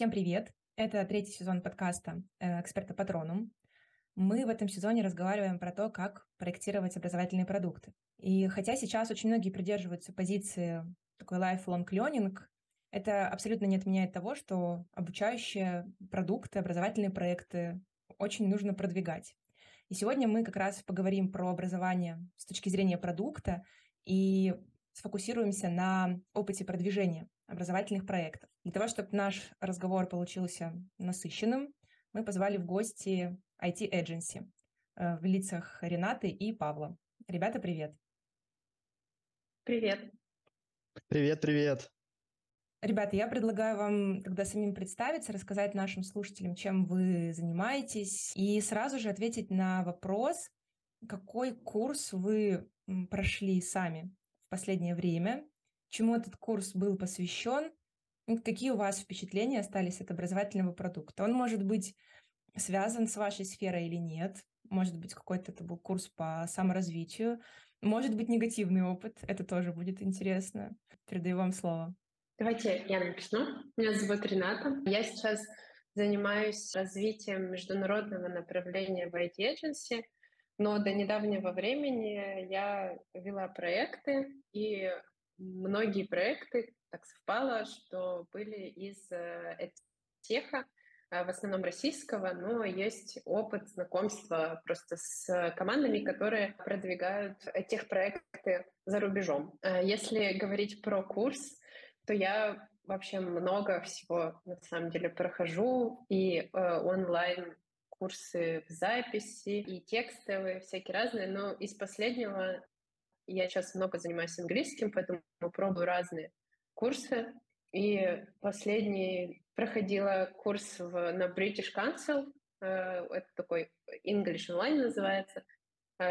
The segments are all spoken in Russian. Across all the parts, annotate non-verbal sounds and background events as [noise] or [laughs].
Всем привет! Это третий сезон подкаста э, «Эксперта Патронум». Мы в этом сезоне разговариваем про то, как проектировать образовательные продукты. И хотя сейчас очень многие придерживаются позиции такой lifelong learning, это абсолютно не отменяет того, что обучающие продукты, образовательные проекты очень нужно продвигать. И сегодня мы как раз поговорим про образование с точки зрения продукта и сфокусируемся на опыте продвижения образовательных проектов. Для того, чтобы наш разговор получился насыщенным, мы позвали в гости IT Agency э, в лицах Ренаты и Павла. Ребята, привет. Привет. Привет, привет. Ребята, я предлагаю вам тогда самим представиться, рассказать нашим слушателям, чем вы занимаетесь, и сразу же ответить на вопрос, какой курс вы прошли сами в последнее время, чему этот курс был посвящен, какие у вас впечатления остались от образовательного продукта. Он может быть связан с вашей сферой или нет, может быть, какой-то это был курс по саморазвитию, может быть, негативный опыт, это тоже будет интересно. Передаю вам слово. Давайте я начну. Меня зовут Рената. Я сейчас занимаюсь развитием международного направления в IT-эдженси, но до недавнего времени я вела проекты, и многие проекты так совпало, что были из э, теха, э, в основном российского, но есть опыт знакомства просто с командами, которые продвигают тех проекты за рубежом. Э, если говорить про курс, то я вообще много всего на самом деле прохожу и э, онлайн курсы в записи и текстовые всякие разные, но из последнего я сейчас много занимаюсь английским, поэтому пробую разные курсы. И последний проходила курс в, на British Council, э, это такой English Online называется,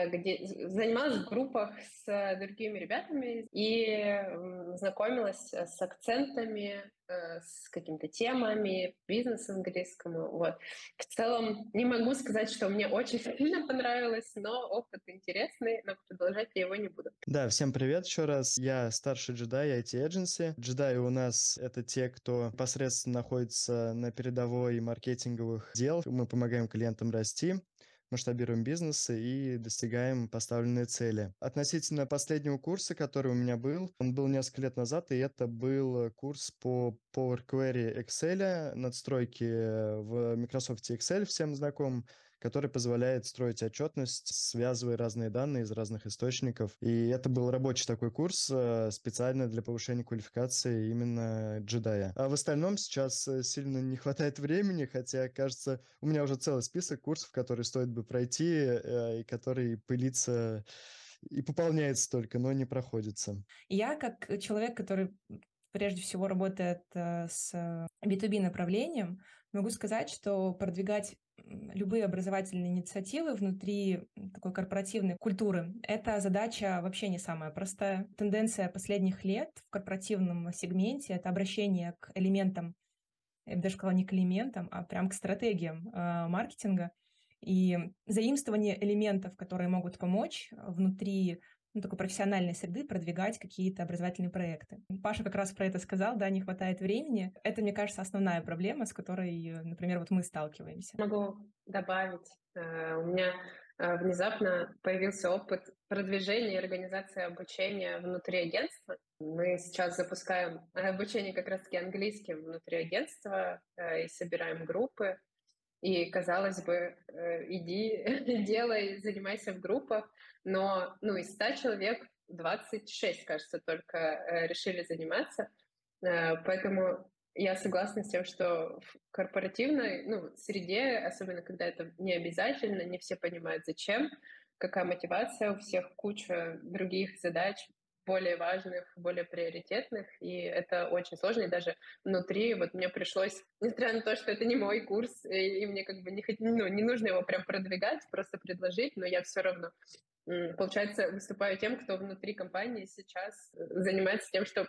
где занималась в группах с другими ребятами и знакомилась с акцентами, Э, с какими-то темами, бизнес английскому. Вот. В целом не могу сказать, что мне очень [laughs] сильно понравилось, но опыт интересный, но продолжать я его не буду. Да, всем привет еще раз. Я старший джедай IT Agency. Джедаи у нас — это те, кто непосредственно находится на передовой маркетинговых дел. Мы помогаем клиентам расти масштабируем бизнесы и достигаем поставленные цели. Относительно последнего курса, который у меня был, он был несколько лет назад, и это был курс по Power Query Excel, надстройки в Microsoft Excel, всем знаком который позволяет строить отчетность, связывая разные данные из разных источников. И это был рабочий такой курс э, специально для повышения квалификации именно джедая. А в остальном сейчас э, сильно не хватает времени, хотя, кажется, у меня уже целый список курсов, которые стоит бы пройти э, и которые пылится и пополняется только, но не проходится. Я как человек, который прежде всего работает с B2B направлением, могу сказать, что продвигать любые образовательные инициативы внутри такой корпоративной культуры — это задача вообще не самая простая. Тенденция последних лет в корпоративном сегменте — это обращение к элементам, я бы даже сказала, не к элементам, а прям к стратегиям э, маркетинга и заимствование элементов, которые могут помочь внутри ну, такой профессиональной среды продвигать какие-то образовательные проекты. Паша как раз про это сказал, да, не хватает времени. Это, мне кажется, основная проблема, с которой, например, вот мы сталкиваемся. Могу добавить. Э, у меня э, внезапно появился опыт продвижения и организации обучения внутри агентства. Мы сейчас запускаем обучение как раз-таки английским внутри агентства э, и собираем группы. И, казалось бы, иди, [laughs] делай, занимайся в группах, но ну, из 100 человек 26, кажется, только э, решили заниматься. Э, поэтому я согласна с тем, что в корпоративной ну, среде, особенно когда это не обязательно, не все понимают, зачем, какая мотивация, у всех куча других задач, более важных, более приоритетных, и это очень сложно, и даже внутри вот мне пришлось, несмотря на то, что это не мой курс, и, и мне как бы не, ну, не нужно его прям продвигать, просто предложить, но я все равно получается, выступаю тем, кто внутри компании сейчас занимается тем, что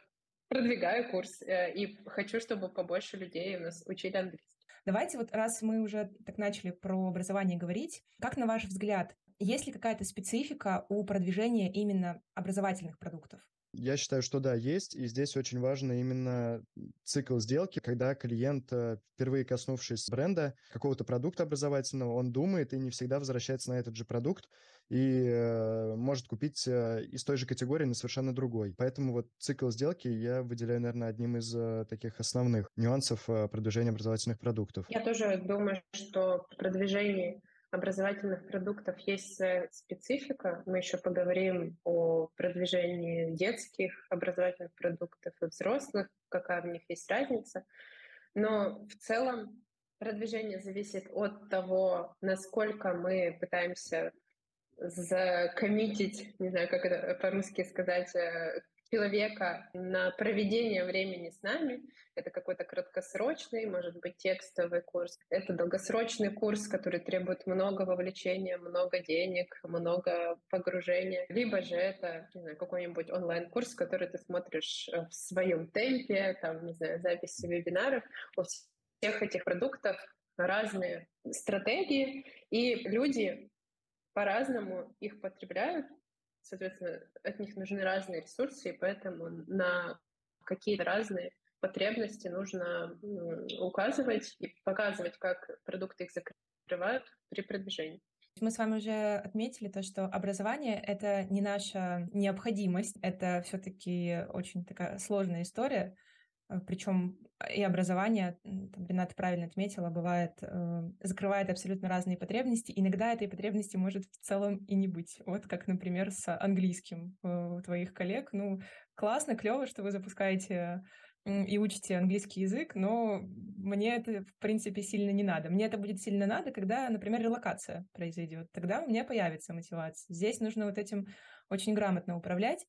продвигаю курс э, и хочу, чтобы побольше людей у нас учили английский. Давайте вот раз мы уже так начали про образование говорить, как на ваш взгляд, есть ли какая-то специфика у продвижения именно образовательных продуктов? Я считаю, что да, есть, и здесь очень важно именно цикл сделки, когда клиент, э, впервые коснувшись бренда, какого-то продукта образовательного, он думает и не всегда возвращается на этот же продукт и э, может купить э, из той же категории на совершенно другой. Поэтому вот цикл сделки я выделяю, наверное, одним из э, таких основных нюансов э, продвижения образовательных продуктов. Я тоже думаю, что в продвижении образовательных продуктов есть своя специфика. Мы еще поговорим о продвижении детских образовательных продуктов и взрослых, какая в них есть разница. Но в целом продвижение зависит от того, насколько мы пытаемся закоммитить, не знаю, как это по-русски сказать, э, человека на проведение времени с нами. Это какой-то краткосрочный, может быть, текстовый курс. Это долгосрочный курс, который требует много вовлечения, много денег, много погружения. Либо же это, какой-нибудь онлайн-курс, который ты смотришь э, в своем темпе, там, не знаю, записи вебинаров. У всех этих продуктов разные стратегии, и люди по-разному их потребляют, соответственно, от них нужны разные ресурсы, и поэтому на какие-то разные потребности нужно указывать и показывать, как продукты их закрывают при продвижении. Мы с вами уже отметили то, что образование — это не наша необходимость, это все таки очень такая сложная история, причем и образование, там, Рената правильно отметила, бывает, э, закрывает абсолютно разные потребности. Иногда этой потребности может в целом и не быть. Вот как, например, с английским э, у твоих коллег. Ну, классно, клево, что вы запускаете и учите английский язык, но мне это, в принципе, сильно не надо. Мне это будет сильно надо, когда, например, релокация произойдет. Тогда у меня появится мотивация. Здесь нужно вот этим очень грамотно управлять.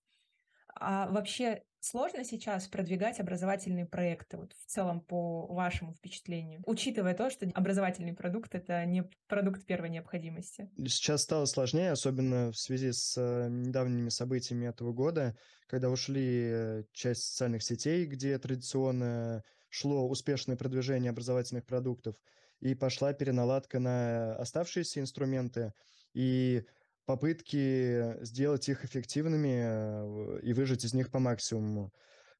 А вообще сложно сейчас продвигать образовательные проекты, вот в целом по вашему впечатлению, учитывая то, что образовательный продукт — это не продукт первой необходимости? Сейчас стало сложнее, особенно в связи с э, недавними событиями этого года, когда ушли э, часть социальных сетей, где традиционно шло успешное продвижение образовательных продуктов, и пошла переналадка на оставшиеся инструменты, и попытки сделать их эффективными э, и выжать из них по максимуму.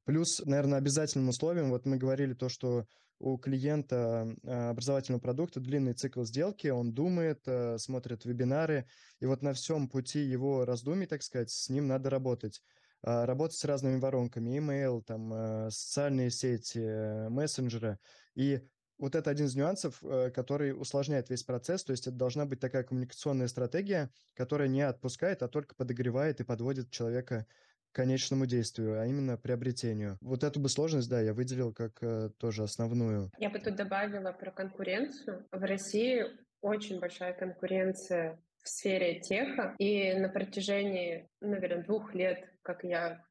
Плюс, наверное, обязательным условием, вот мы говорили то, что у клиента э, образовательного продукта длинный цикл сделки, он думает, э, смотрит вебинары, и вот на всем пути его раздумий, так сказать, с ним надо работать. А, работать с разными воронками, email, там, социальные сети, мессенджеры. И вот это один из нюансов, э, который усложняет весь процесс. То есть это должна быть такая коммуникационная стратегия, которая не отпускает, а только подогревает и подводит человека к конечному действию, а именно приобретению. Вот эту бы сложность, да, я выделил как э, тоже основную. Я бы тут добавила про конкуренцию. В России очень большая конкуренция в сфере теха, и на протяжении, наверное, двух лет, как я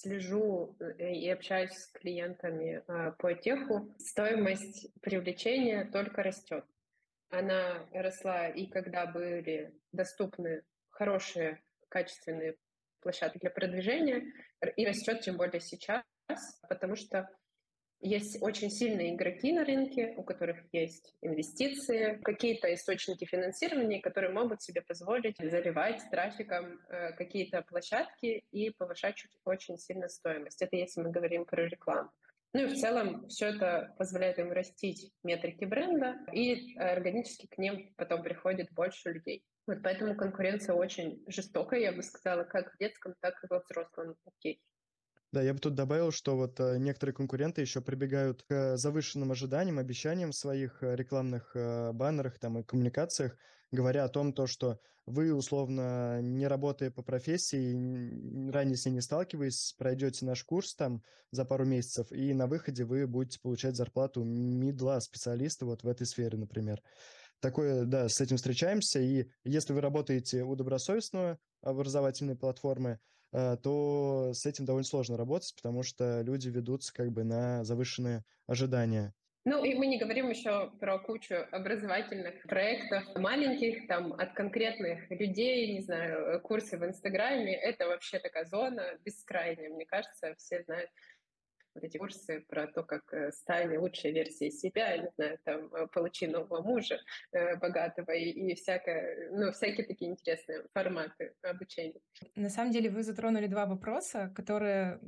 слежу э, и общаюсь с клиентами а, по теху, стоимость привлечения только растет. Она росла и когда были доступны хорошие, качественные площадки для продвижения, и растет тем более сейчас, потому что есть очень сильные игроки на рынке, у которых есть инвестиции, какие-то источники финансирования, которые могут себе позволить заливать трафиком э, какие-то площадки и повышать очень сильно стоимость. Это если мы говорим про рекламу. Ну и в целом все это позволяет им растить метрики бренда, и органически к ним потом приходит больше людей. Вот поэтому конкуренция очень жестокая, я бы сказала, как в детском, так и во взрослом окей. Да, я бы тут добавил, что вот э, некоторые конкуренты еще прибегают к завышенным ожиданиям, обещаниям в своих э, рекламных э, баннерах там, и коммуникациях, говоря о том, то, что вы, условно, не работая по профессии, ранее с ней не сталкиваясь, пройдете наш курс там за пару месяцев, и на выходе вы будете получать зарплату мидла специалиста вот в этой сфере, например. Такое, да, с этим встречаемся, и если вы работаете у добросовестного образовательной платформы, то с этим довольно сложно работать, потому что люди ведутся как бы на завышенные ожидания. Ну, и мы не говорим еще про кучу образовательных проектов маленьких, там, от конкретных людей, не знаю, курсы в Инстаграме. Это вообще такая зона бескрайняя, мне кажется, все знают вот эти курсы про то, как э, стать лучшей версией себя, не знаю, там, э, получи нового мужа э, богатого и, и всякое, ну, всякие такие интересные форматы обучения. На самом деле вы затронули два вопроса, которые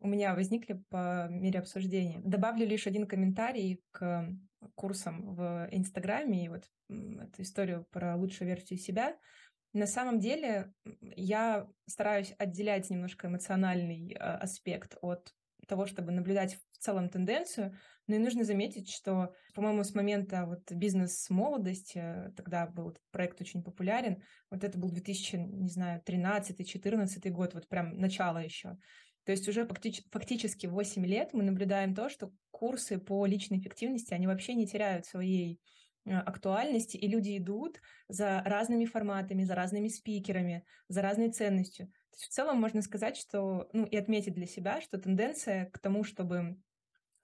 у меня возникли по мере обсуждения. Добавлю лишь один комментарий к курсам в Инстаграме и вот эту историю про лучшую версию себя. На самом деле я стараюсь отделять немножко эмоциональный э, аспект от того, чтобы наблюдать в целом тенденцию. Но и нужно заметить, что, по-моему, с момента вот бизнес-молодости, тогда был проект очень популярен, вот это был 2000, не знаю, 13-14 год, вот прям начало еще. То есть уже фактически 8 лет мы наблюдаем то, что курсы по личной эффективности, они вообще не теряют своей актуальности, и люди идут за разными форматами, за разными спикерами, за разной ценностью. То есть в целом можно сказать, что, ну и отметить для себя, что тенденция к тому, чтобы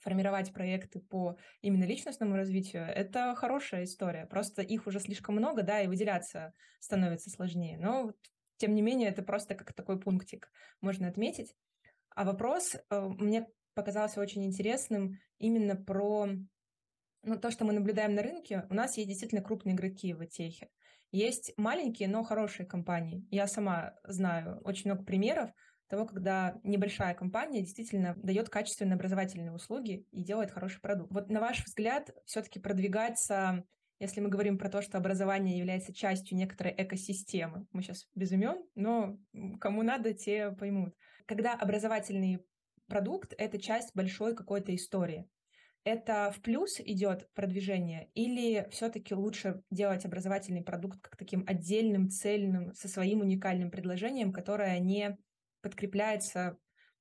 формировать проекты по именно личностному развитию, это хорошая история. Просто их уже слишком много, да, и выделяться становится сложнее. Но, тем не менее, это просто как такой пунктик можно отметить. А вопрос э, мне показался очень интересным именно про ну, то, что мы наблюдаем на рынке. У нас есть действительно крупные игроки в техе. Есть маленькие, но хорошие компании. Я сама знаю очень много примеров того, когда небольшая компания действительно дает качественные образовательные услуги и делает хороший продукт. Вот на ваш взгляд, все-таки продвигаться если мы говорим про то, что образование является частью некоторой экосистемы, мы сейчас без имен, но кому надо, те поймут. Когда образовательный продукт — это часть большой какой-то истории, это в плюс идет продвижение или все-таки лучше делать образовательный продукт как таким отдельным, цельным, со своим уникальным предложением, которое не подкрепляется,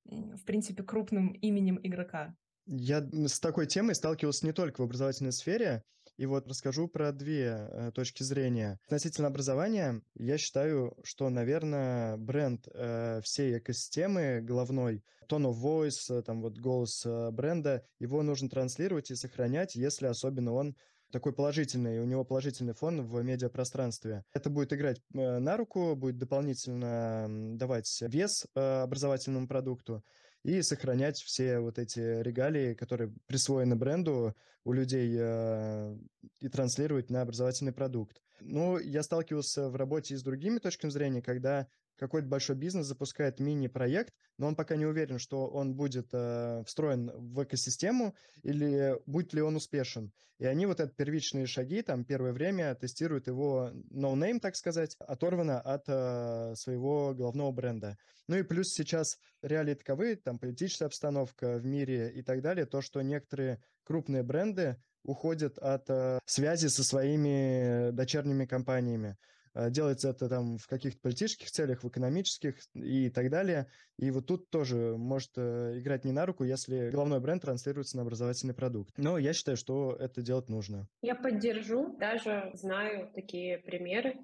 в принципе, крупным именем игрока? Я с такой темой сталкивался не только в образовательной сфере, и вот расскажу про две э, точки зрения. Относительно образования, я считаю, что, наверное, бренд э, всей экосистемы головной, tone of voice, э, там вот голос бренда, его нужно транслировать и сохранять, если особенно он такой положительный, у него положительный фон в медиапространстве. Это будет играть на руку, будет дополнительно давать вес образовательному продукту и сохранять все вот эти регалии, которые присвоены бренду у людей э, и транслировать на образовательный продукт. Но я сталкивался в работе и с другими точками зрения, когда какой-то большой бизнес запускает мини-проект, но он пока не уверен, что он будет э, встроен в экосистему или будет ли он успешен. И они вот это первичные шаги, там первое время тестируют его no-name, так сказать, оторвано от э, своего головного бренда. Ну и плюс сейчас реалии таковы, там политическая обстановка в мире и так далее, то, что некоторые крупные бренды уходят от э, связи со своими дочерними компаниями. Э, делается это там в каких-то политических целях, в экономических и так далее. И вот тут тоже может э, играть не на руку, если головной бренд транслируется на образовательный продукт. Но я считаю, что это делать нужно. Я поддержу, даже знаю такие примеры,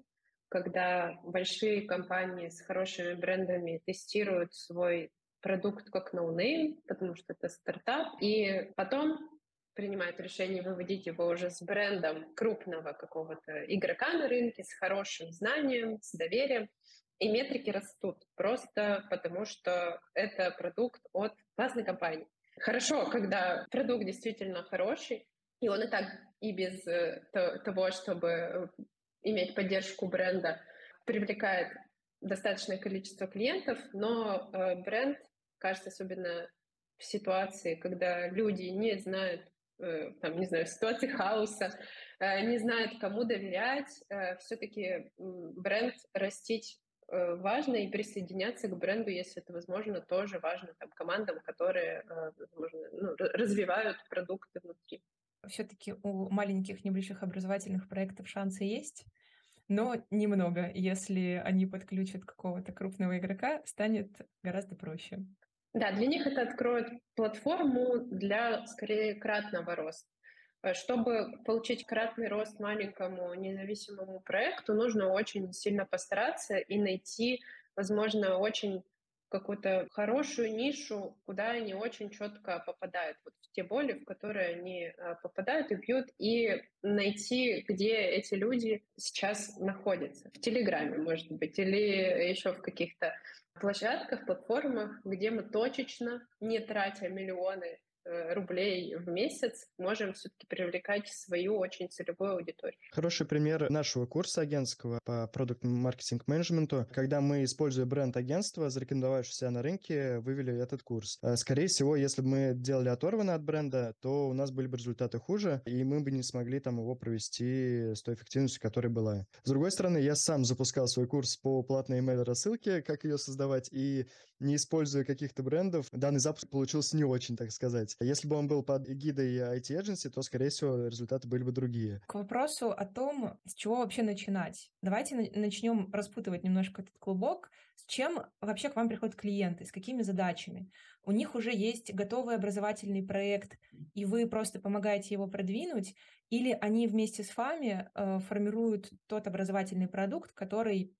когда большие компании с хорошими брендами тестируют свой продукт как no-name, потому что это стартап, и потом принимает решение выводить его уже с брендом крупного какого-то игрока на рынке, с хорошим знанием, с доверием. И метрики растут просто потому, что это продукт от классной компании. Хорошо, когда продукт действительно хороший, и он и так и без э, того, чтобы э, иметь поддержку бренда, привлекает достаточное количество клиентов, но э, бренд, кажется, особенно в ситуации, когда люди не знают там, не знаю, ситуации хаоса, э, не знают, кому доверять, э, все-таки бренд растить важно и присоединяться к бренду, если это возможно, тоже важно там, командам, которые возможно, ну, развивают продукты внутри. Все-таки у маленьких небольших образовательных проектов шансы есть, но немного. Если они подключат какого-то крупного игрока, станет гораздо проще. Да, для них это откроет платформу для, скорее, кратного роста. Э, чтобы получить кратный рост маленькому независимому проекту, нужно очень сильно постараться и найти, возможно, очень какую-то хорошую нишу, куда они очень четко попадают, вот в те боли, в которые они э, попадают и бьют, и найти, где эти люди сейчас находятся. В Телеграме, может быть, или еще в каких-то площадках, платформах, где мы точечно, не тратя миллионы рублей в месяц можем все-таки привлекать свою очень целевую аудиторию. Хороший пример нашего курса агентского по продукт маркетинг менеджменту, когда мы, используя бренд агентства, зарекомендовавшегося на рынке, вывели этот курс. Э, скорее всего, если бы мы делали оторвано от бренда, то у нас были бы результаты хуже, и мы бы не смогли там его провести с той эффективностью, которая была. С другой стороны, я сам запускал свой курс по платной email рассылке, как ее создавать, и не используя каких-то брендов, данный запуск получился не очень, так сказать. Если бы он был под эгидой IT Agency, то, скорее всего, результаты были бы другие. К вопросу о том, с чего вообще начинать. Давайте начнем распутывать немножко этот клубок. С чем вообще к вам приходят клиенты, с какими задачами? У них уже есть готовый образовательный проект, и вы просто помогаете его продвинуть, или они вместе с вами э, формируют тот образовательный продукт, который,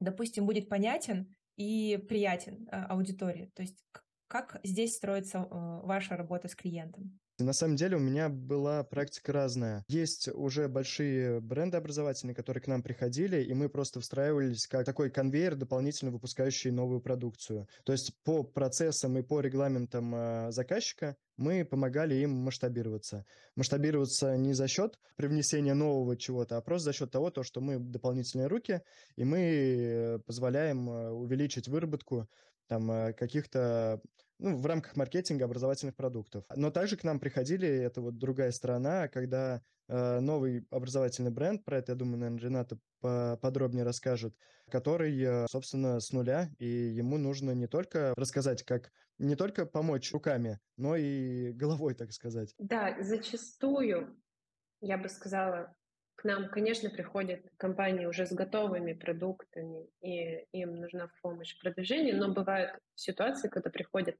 допустим, будет понятен и приятен э, аудитории. То есть как здесь строится э, ваша работа с клиентом? На самом деле у меня была практика разная. Есть уже большие бренды образовательные, которые к нам приходили, и мы просто встраивались как такой конвейер, дополнительно выпускающий новую продукцию. То есть по процессам и по регламентам э, заказчика мы помогали им масштабироваться. Масштабироваться не за счет привнесения нового чего-то, а просто за счет того, то, что мы дополнительные руки, и мы позволяем увеличить выработку там э, каких-то ну, в рамках маркетинга образовательных продуктов. Но также к нам приходили, это вот другая сторона, когда э, новый образовательный бренд, про это, я думаю, наверное, Рената подробнее расскажет, который, э, собственно, с нуля, и ему нужно не только рассказать, как не только помочь руками, но и головой, так сказать. Да, зачастую, я бы сказала, к нам, конечно, приходят компании уже с готовыми продуктами, и им нужна помощь в продвижении, но бывают ситуации, когда приходят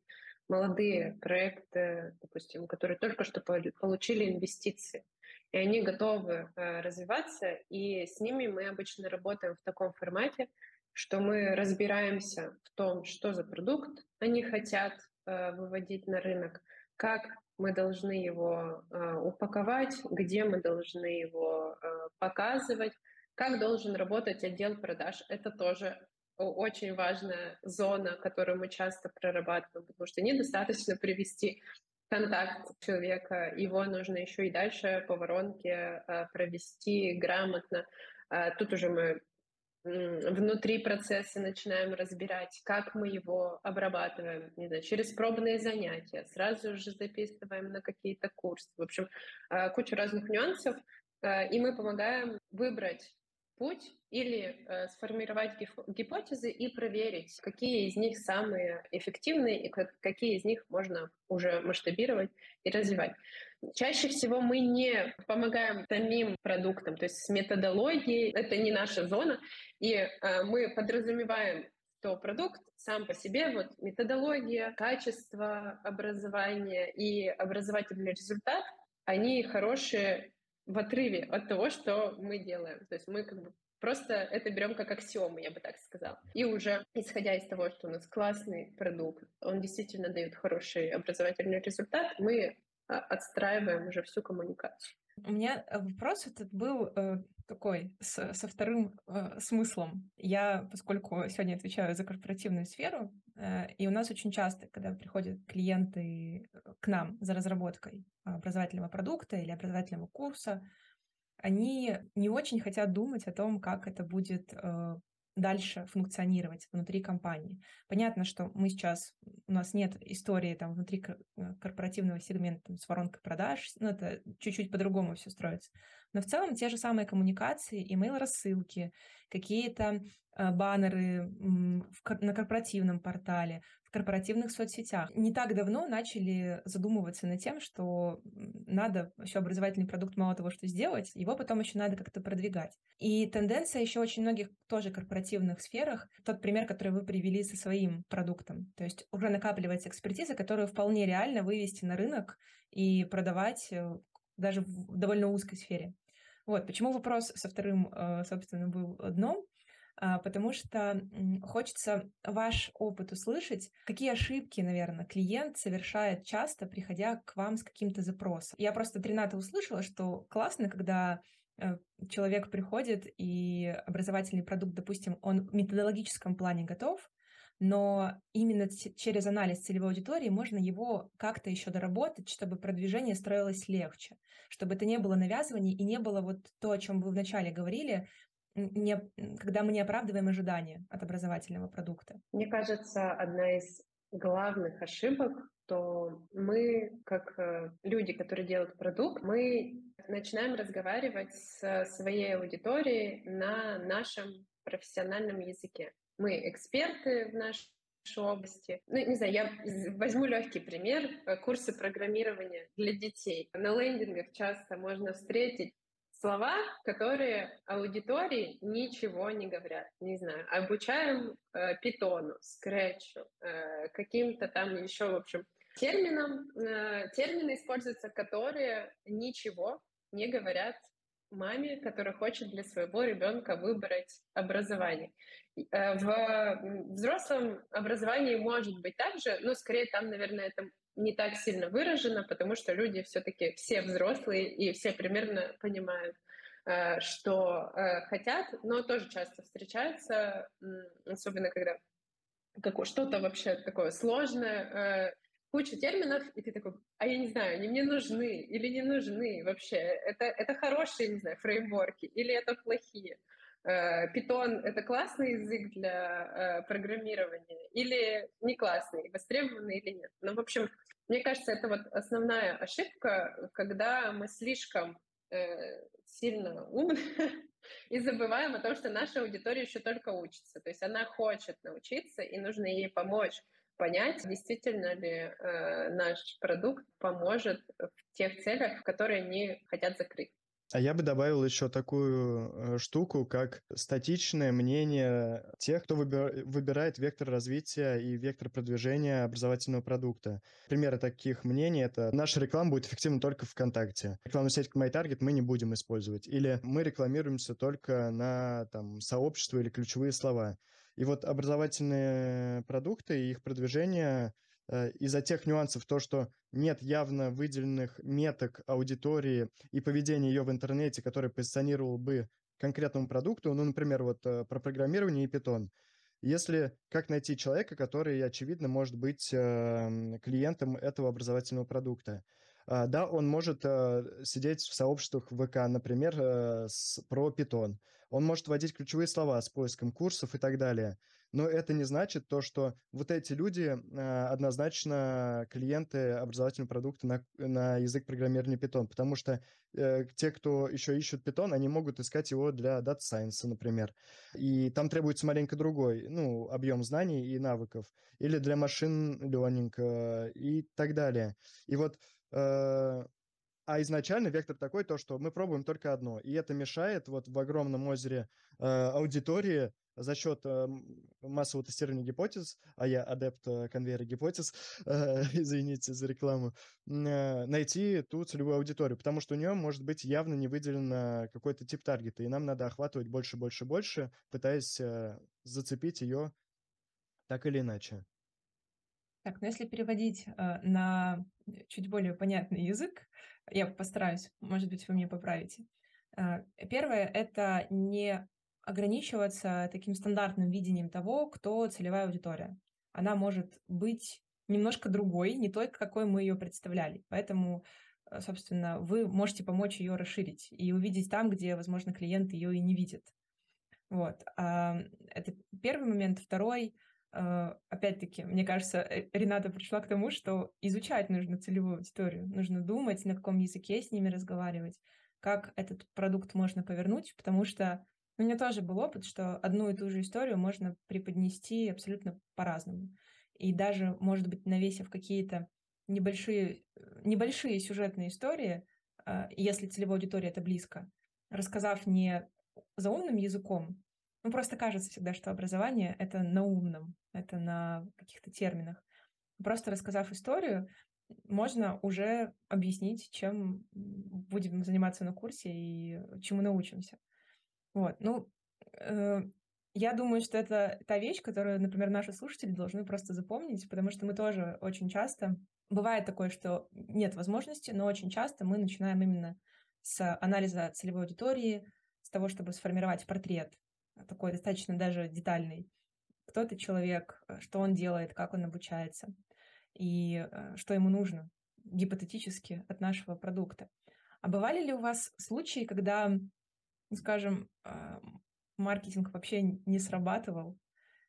молодые проекты, допустим, которые только что получили инвестиции, и они готовы э, развиваться, и с ними мы обычно работаем в таком формате, что мы разбираемся в том, что за продукт они хотят э, выводить на рынок, как мы должны его э, упаковать, где мы должны его э, показывать, как должен работать отдел продаж. Это тоже очень важная зона, которую мы часто прорабатываем, потому что недостаточно привести контакт человека, его нужно еще и дальше по воронке э, провести грамотно. Э, тут уже мы внутри процесса начинаем разбирать, как мы его обрабатываем, не знаю, через пробные занятия, сразу же записываем на какие-то курсы. В общем, э, куча разных нюансов, э, и мы помогаем выбрать путь или э, сформировать гипотезы и проверить, какие из них самые эффективные и как, какие из них можно уже масштабировать и развивать. Чаще всего мы не помогаем самим продуктам, то есть с методологией, это не наша зона, и э, мы подразумеваем что продукт сам по себе, вот методология, качество образования и образовательный результат, они хорошие в отрыве от того, что мы делаем. То есть мы как бы просто это берем как аксиому, я бы так сказала. И уже исходя из того, что у нас классный продукт, он действительно дает хороший образовательный результат, мы а, отстраиваем уже всю коммуникацию. У меня э, вопрос этот был э, такой, с, со вторым э, смыслом. Я, поскольку сегодня отвечаю за корпоративную сферу, и у нас очень часто, когда приходят клиенты э, к нам за разработкой образовательного продукта или образовательного курса, они не очень хотят думать о том, как это будет э, дальше функционировать внутри компании. Понятно, что мы сейчас, у нас нет истории там внутри э, корпоративного сегмента там, с воронкой продаж, ну, это чуть-чуть по-другому все строится. Но в целом те же самые коммуникации, email-рассылки, какие-то э, баннеры на корпоративном портале, в корпоративных соцсетях. Не так давно начали задумываться над тем, что надо еще образовательный продукт мало того, что сделать, его потом еще надо как-то продвигать. И тенденция еще очень многих тоже корпоративных сферах, тот пример, который вы привели со своим продуктом. То есть уже накапливается экспертиза, которую вполне реально вывести на рынок и продавать э, даже в довольно узкой сфере. Вот, почему вопрос со вторым, э, собственно, был дном? А, потому что хочется ваш опыт услышать, какие ошибки, наверное, клиент совершает часто, приходя к вам с каким-то запросом. Я просто от услышала, что классно, когда э, человек приходит, и образовательный продукт, допустим, он в методологическом плане готов, но именно через анализ целевой аудитории можно его как-то еще доработать, чтобы продвижение строилось легче, чтобы это не было навязываний и не было вот то, о чем вы вначале говорили, не, когда мы не оправдываем ожидания от образовательного продукта. Мне кажется, одна из главных ошибок, то мы, как э, люди, которые делают продукт, мы начинаем разговаривать с своей аудиторией на нашем профессиональном языке. Мы эксперты в нашей области. Ну, не знаю, я возьму легкий пример. Курсы программирования для детей. На лендингах часто можно встретить слова, которые аудитории ничего не говорят. Не знаю, обучаем э, питону, скретчу, э, каким-то там еще, в общем, терминам. Э, термины используются, которые ничего не говорят маме, которая хочет для своего ребенка выбрать образование. Э, в взрослом образовании может быть так же, но скорее там, наверное, это не так сильно выражено, потому что люди все-таки все взрослые и все примерно понимают, э, что э, хотят, но тоже часто встречаются, особенно когда что-то вообще такое сложное, куча терминов, и ты такой, а я не знаю, они мне нужны или не нужны вообще. Это, это хорошие, не знаю, фреймворки или это плохие. Питон — это классный язык для программирования или не классный, востребованный или нет. Ну, в общем, мне кажется, это вот основная ошибка, когда мы слишком э, сильно умны [laughs] и забываем о том, что наша аудитория еще только учится. То есть она хочет научиться, и нужно ей помочь понять, действительно ли э, наш продукт поможет в тех целях, которые они хотят закрыть. А я бы добавил еще такую э, штуку, как статичное мнение тех, кто выбирает вектор развития и вектор продвижения образовательного продукта. Примеры таких мнений — это наша реклама будет эффективна только ВКонтакте. Рекламную сеть MyTarget мы не будем использовать. Или мы рекламируемся только на там, сообщество или ключевые слова. И вот образовательные продукты и их продвижение Э, из-за тех нюансов, то, что нет явно выделенных меток аудитории и поведения ее в интернете, который позиционировал бы конкретному продукту, ну, например, вот э, про программирование и питон. Если как найти человека, который, очевидно, может быть эм, клиентом этого образовательного продукта. А, да, он может э, сидеть в сообществах ВК, например, про питон. Он может вводить ключевые слова с поиском курсов и так далее но это не значит то, что вот эти люди э, однозначно клиенты образовательного продукта на, на язык программирования Python, потому что э, те, кто еще ищут Python, они могут искать его для Data Science, например. И там требуется маленько другой, ну, объем знаний и навыков. Или для машин learning э, и так далее. И вот э, а изначально вектор такой, то, что мы пробуем только одно. И это мешает вот в огромном озере э, аудитории за счет э, массового тестирования гипотез, а я адепт э, конвейера гипотез, [laughs] э, извините за рекламу, э, найти ту целевую аудиторию, потому что у нее может быть явно не выделен какой-то тип таргета, и нам надо охватывать больше, больше, больше, пытаясь э, зацепить ее так или иначе. Так, ну если переводить э, на чуть более понятный язык, я постараюсь, может быть, вы меня поправите. Э, первое — это не ограничиваться таким стандартным видением того, кто целевая аудитория. Она может быть немножко другой, не той, какой мы ее представляли. Поэтому, э, собственно, вы можете помочь ее расширить и увидеть там, где, возможно, клиент ее и не видит. Вот. Это первый момент. Второй, э, опять-таки, мне кажется, э, Рената пришла к тому, что изучать нужно целевую аудиторию. Нужно думать, на каком языке с ними разговаривать, как этот продукт можно повернуть, потому что у меня тоже был опыт, что одну и ту же историю можно преподнести абсолютно по-разному. И даже, может быть, навесив какие-то небольшие, небольшие сюжетные истории, если целевой аудитории это близко, рассказав не заумным языком, ну, просто кажется всегда, что образование — это на умном, это на каких-то терминах. Просто рассказав историю, можно уже объяснить, чем будем заниматься на курсе и чему научимся. Вот, ну, э, я думаю, что это та вещь, которую, например, наши слушатели должны просто запомнить, потому что мы тоже очень часто... Бывает такое, что нет возможности, но очень часто мы начинаем именно с анализа целевой аудитории, с того, чтобы сформировать портрет, такой достаточно даже детальный, кто этот человек, э, что он делает, как он обучается и э, что ему нужно гипотетически от нашего продукта. А бывали ли у вас случаи, когда, скажем, э, маркетинг вообще не срабатывал?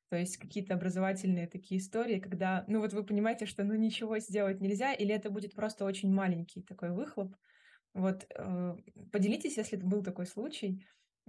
То есть какие-то образовательные такие истории, когда, ну вот вы понимаете, что ну ничего сделать нельзя, или это будет просто очень маленький такой выхлоп. Вот поделитесь, если это был такой случай,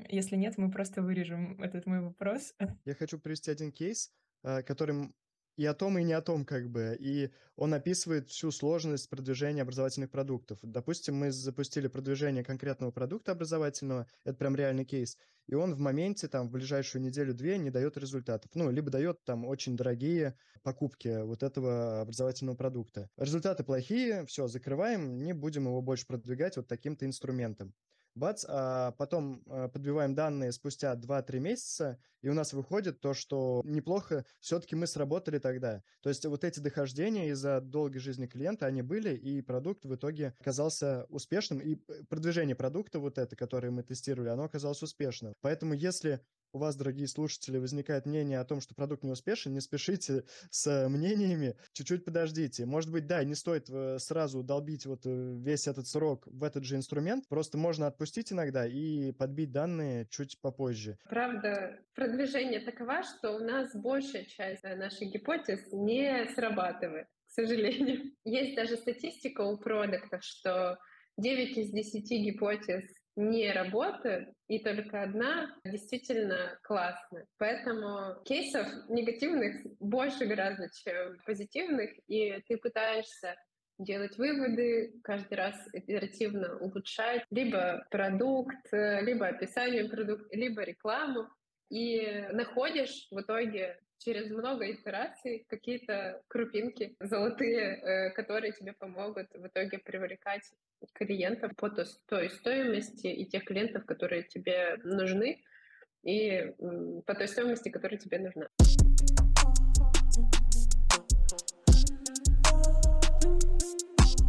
если нет, мы просто вырежем этот мой вопрос. [laughs] Я хочу привести один кейс, э, которым и о том, и не о том, как бы. И он описывает всю сложность продвижения образовательных продуктов. Допустим, мы запустили продвижение конкретного продукта образовательного, это прям реальный кейс, и он в моменте, там, в ближайшую неделю-две не дает результатов. Ну, либо дает там очень дорогие покупки вот этого образовательного продукта. Результаты плохие, все, закрываем, не будем его больше продвигать вот таким-то инструментом бац, а потом а, подбиваем данные спустя 2-3 месяца, и у нас выходит то, что неплохо все-таки мы сработали тогда. То есть вот эти дохождения из-за долгой жизни клиента, они были, и продукт в итоге оказался успешным, и продвижение продукта вот это, которое мы тестировали, оно оказалось успешным. Поэтому если у вас, дорогие слушатели, возникает мнение о том, что продукт не успешен, не спешите [laughs] с мнениями, чуть-чуть подождите. Может быть, да, не стоит э, сразу долбить вот э, весь этот срок в этот же инструмент, просто можно отпустить иногда и подбить данные чуть попозже. Правда, продвижение такова, что у нас большая часть э, наших гипотез не срабатывает, к сожалению. [laughs] Есть даже статистика у продуктов, что 9 из 10 гипотез не работают, и только одна действительно классная. Поэтому кейсов негативных больше гораздо, чем позитивных, и ты пытаешься делать выводы, каждый раз оперативно улучшать либо продукт, либо описание продукта, либо рекламу, и находишь в итоге через много итераций какие-то крупинки золотые, э, которые тебе помогут в итоге привлекать клиентов по той стоимости и тех клиентов, которые тебе нужны, и по той стоимости, которая тебе нужна.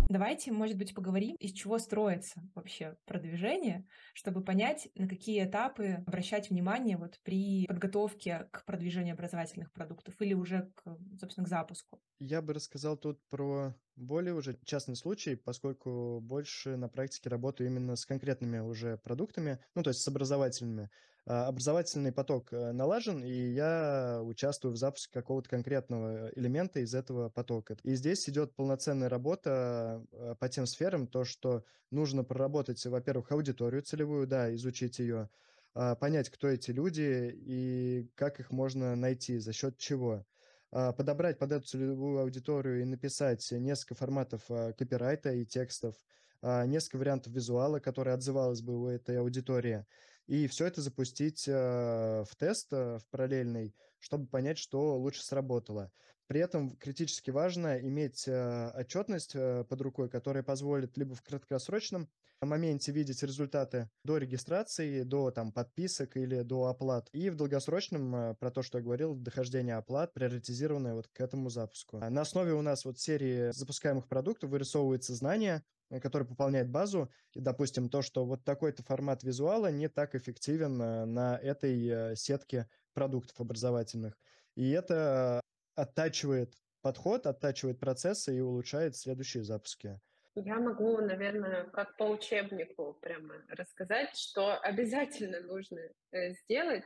Давайте, может быть, поговорим, из чего строится вообще продвижение, чтобы понять, на какие этапы обращать внимание вот при подготовке к продвижению образовательных продуктов или уже, к, собственно, к запуску. Я бы рассказал тут про более уже частный случай, поскольку больше на практике работаю именно с конкретными уже продуктами, ну, то есть с образовательными. А, образовательный поток э, налажен, и я участвую в запуске какого-то конкретного элемента из этого потока. И здесь идет полноценная работа э, по тем сферам, то, что нужно проработать, во-первых, аудиторию целевую, да, изучить ее, а, понять, кто эти люди и как их можно найти, за счет чего. А, подобрать под эту целевую аудиторию и написать несколько форматов копирайта и текстов, несколько вариантов визуала, которые отзывалось бы у этой аудитории – и все это запустить э, в тест, э, в параллельный, чтобы понять, что лучше сработало. При этом критически важно иметь э, отчетность под рукой, которая позволит либо в краткосрочном моменте видеть результаты до регистрации, до там, подписок или до оплат, и в долгосрочном, про то, что я говорил, дохождение оплат, приоритизированное вот к этому запуску. На основе у нас вот серии запускаемых продуктов вырисовывается знание, Э, который пополняет базу. И, допустим, то, что вот такой-то формат визуала не так эффективен э, на этой э, сетке продуктов образовательных. И это оттачивает подход, оттачивает процессы и улучшает следующие запуски. Я могу, наверное, как по учебнику прямо рассказать, что обязательно нужно сделать,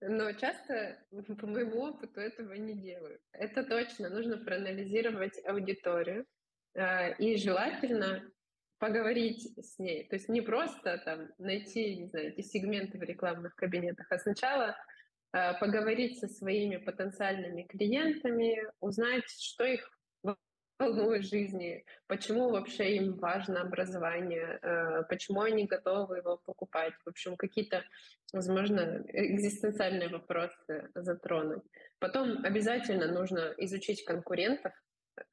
но часто, [laughs] по моему опыту, этого не делаю. Это точно, нужно проанализировать аудиторию, и желательно поговорить с ней. То есть не просто там найти, не знаю, эти сегменты в рекламных кабинетах, а сначала э, поговорить со своими потенциальными клиентами, узнать, что их в жизни, почему вообще им важно образование, э, почему они готовы его покупать. В общем, какие-то, возможно, экзистенциальные вопросы затронуть. Потом обязательно нужно изучить конкурентов,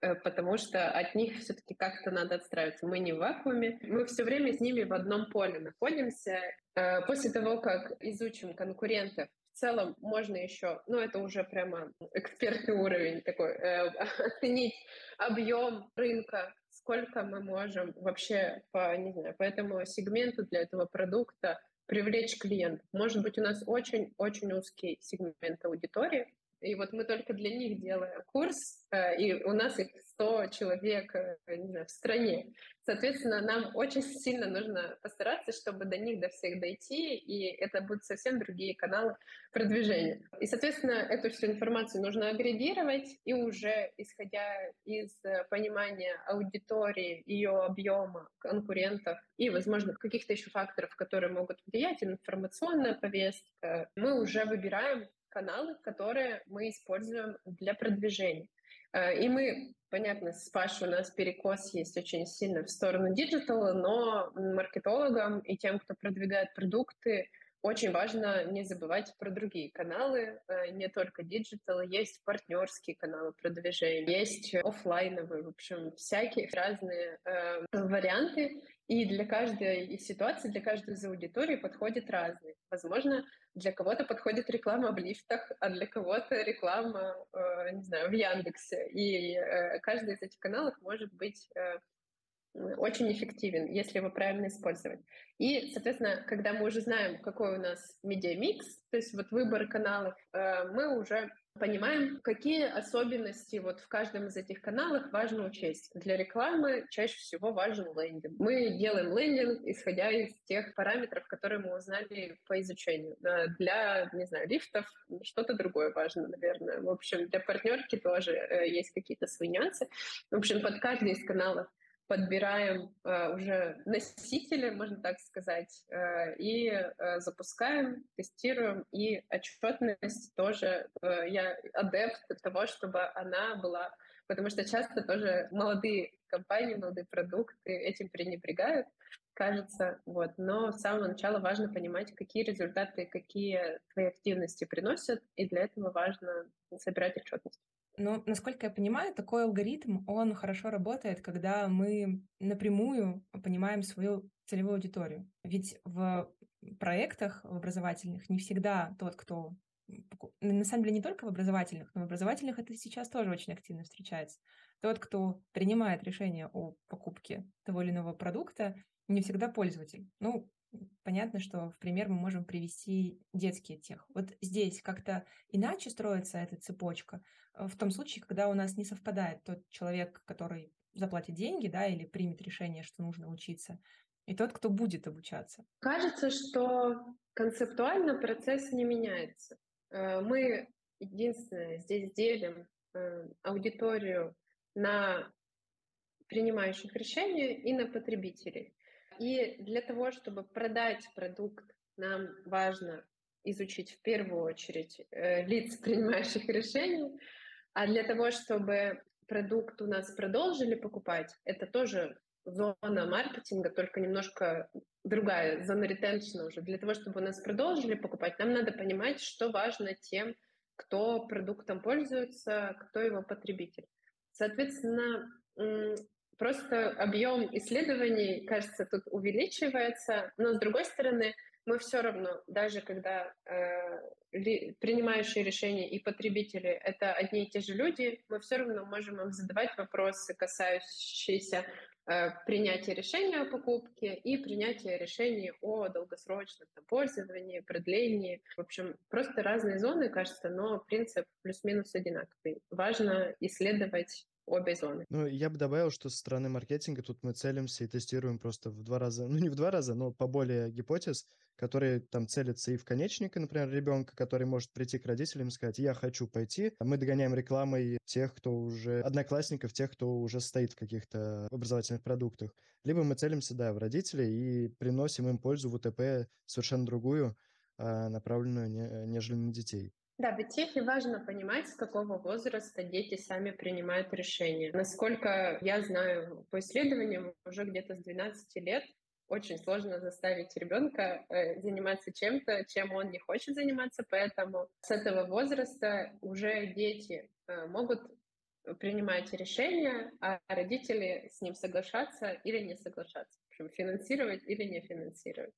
Э, потому что от них все-таки как-то надо отстраиваться. Мы не в вакууме, мы все время с ними в одном поле находимся. Э, после того, как изучим конкурентов, в целом можно еще, ну это уже прямо экспертный уровень такой, э, [laughs] оценить объем рынка, сколько мы можем вообще по, не знаю, по этому сегменту для этого продукта привлечь клиентов. Может быть, у нас очень-очень узкий сегмент аудитории, и вот мы только для них делаем курс, э, и у нас их 100 человек э, не знаю, в стране. Соответственно, нам очень сильно нужно постараться, чтобы до них, до всех дойти, и это будут совсем другие каналы продвижения. И, соответственно, эту всю информацию нужно агрегировать, и уже исходя из э, понимания аудитории, ее объема, конкурентов и, возможно, каких-то еще факторов, которые могут влиять, информационная повестка, мы уже выбираем каналы, которые мы используем для продвижения. Э, и мы, понятно, с Пашей у нас перекос есть очень сильно в сторону диджитала, но маркетологам и тем, кто продвигает продукты, очень важно не забывать про другие каналы, э, не только диджитал, есть партнерские каналы продвижения, есть офлайновые, в общем, всякие разные э, варианты. И для каждой ситуации, для каждой из аудитории подходит разный. Возможно, для кого-то подходит реклама в лифтах, а для кого-то реклама, э, не знаю, в Яндексе. И э, каждый из этих каналов может быть э, очень эффективен, если его правильно использовать. И, соответственно, когда мы уже знаем, какой у нас медиамикс, то есть вот выбор каналов, э, мы уже понимаем, какие особенности вот в каждом из этих каналов важно учесть. Для рекламы чаще всего важен лендинг. Мы делаем лендинг, исходя из тех параметров, которые мы узнали по изучению. Для, не знаю, лифтов что-то другое важно, наверное. В общем, для партнерки тоже э, есть какие-то свои нюансы. В общем, под каждый из каналов подбираем э, уже носители, можно так сказать, э, и э, запускаем, тестируем, и отчетность тоже э, я адепт того, чтобы она была, потому что часто тоже молодые компании, молодые продукты этим пренебрегают, кажется, вот. Но с самого начала важно понимать, какие результаты, какие твои активности приносят, и для этого важно собирать отчетность. Но, насколько я понимаю, такой алгоритм, он хорошо работает, когда мы напрямую понимаем свою целевую аудиторию. Ведь в проектах в образовательных не всегда тот, кто... На самом деле не только в образовательных, но в образовательных это сейчас тоже очень активно встречается. Тот, кто принимает решение о покупке того или иного продукта, не всегда пользователь. Ну, понятно, что в пример мы можем привести детские тех. Вот здесь как-то иначе строится эта цепочка, э, в том случае, когда у нас не совпадает тот человек, который заплатит деньги, да, или примет решение, что нужно учиться, и тот, кто будет обучаться. Кажется, что концептуально процесс не меняется. Э, мы единственное здесь делим э, аудиторию на принимающих решения и на потребителей. И для того, чтобы продать продукт, нам важно изучить в первую очередь э, лиц, [laughs] принимающих решений, а для того, чтобы продукт у нас продолжили покупать, это тоже зона маркетинга, только немножко другая, зона ретеншна уже. Для того, чтобы у нас продолжили покупать, нам надо понимать, что важно тем, кто продуктом пользуется, кто его потребитель. Соответственно, Просто объем исследований, кажется, тут увеличивается, но с другой стороны, мы все равно, даже когда э, принимающие решения и потребители это одни и те же люди, мы все равно можем им задавать вопросы, касающиеся э, принятия решения о покупке и принятия решений о долгосрочном там, пользовании, продлении. В общем, просто разные зоны, кажется, но принцип плюс-минус одинаковый. Важно исследовать обе зоны. Ну, я бы добавил, что со стороны маркетинга тут мы целимся и тестируем просто в два раза, ну не в два раза, но по более гипотез, которые там целятся и в конечника, например, ребенка, который может прийти к родителям и сказать, я хочу пойти. Мы догоняем рекламой тех, кто уже, одноклассников, тех, кто уже стоит в каких-то образовательных продуктах. Либо мы целимся, да, в родителей и приносим им пользу в УТП совершенно другую, а, направленную, нежели на детей. Да, в ИТЕХе важно понимать, с какого возраста дети сами принимают решения. Насколько я знаю по исследованиям, уже где-то с 12 лет очень сложно заставить ребенка э, заниматься чем-то, чем он не хочет заниматься, поэтому с этого возраста уже дети э, могут принимать решения, а родители с ним соглашаться или не соглашаться, в общем, финансировать или не финансировать.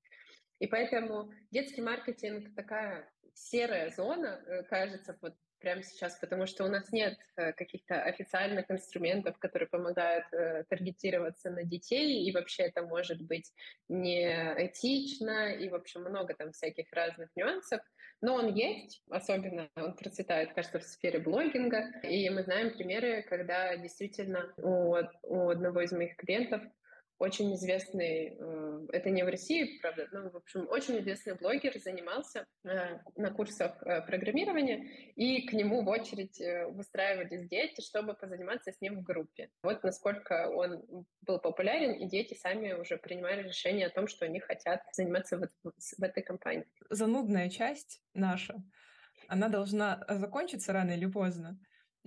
И поэтому детский маркетинг такая серая зона, э, кажется, вот прямо сейчас, потому что у нас нет э, каких-то официальных инструментов, которые помогают э, таргетироваться на детей, и вообще это может быть не этично, и, в общем, много там всяких разных нюансов. Но он есть, особенно он процветает, кажется, в сфере блогинга. И мы знаем примеры, когда действительно у, у одного из моих клиентов очень известный, э, это не в России, правда, но, в общем, очень известный блогер занимался э, на курсах э, программирования, и к нему в очередь выстраивались дети, чтобы позаниматься с ним в группе. Вот насколько он был популярен, и дети сами уже принимали решение о том, что они хотят заниматься в, в этой компании. Занудная часть наша, она должна закончиться рано или поздно.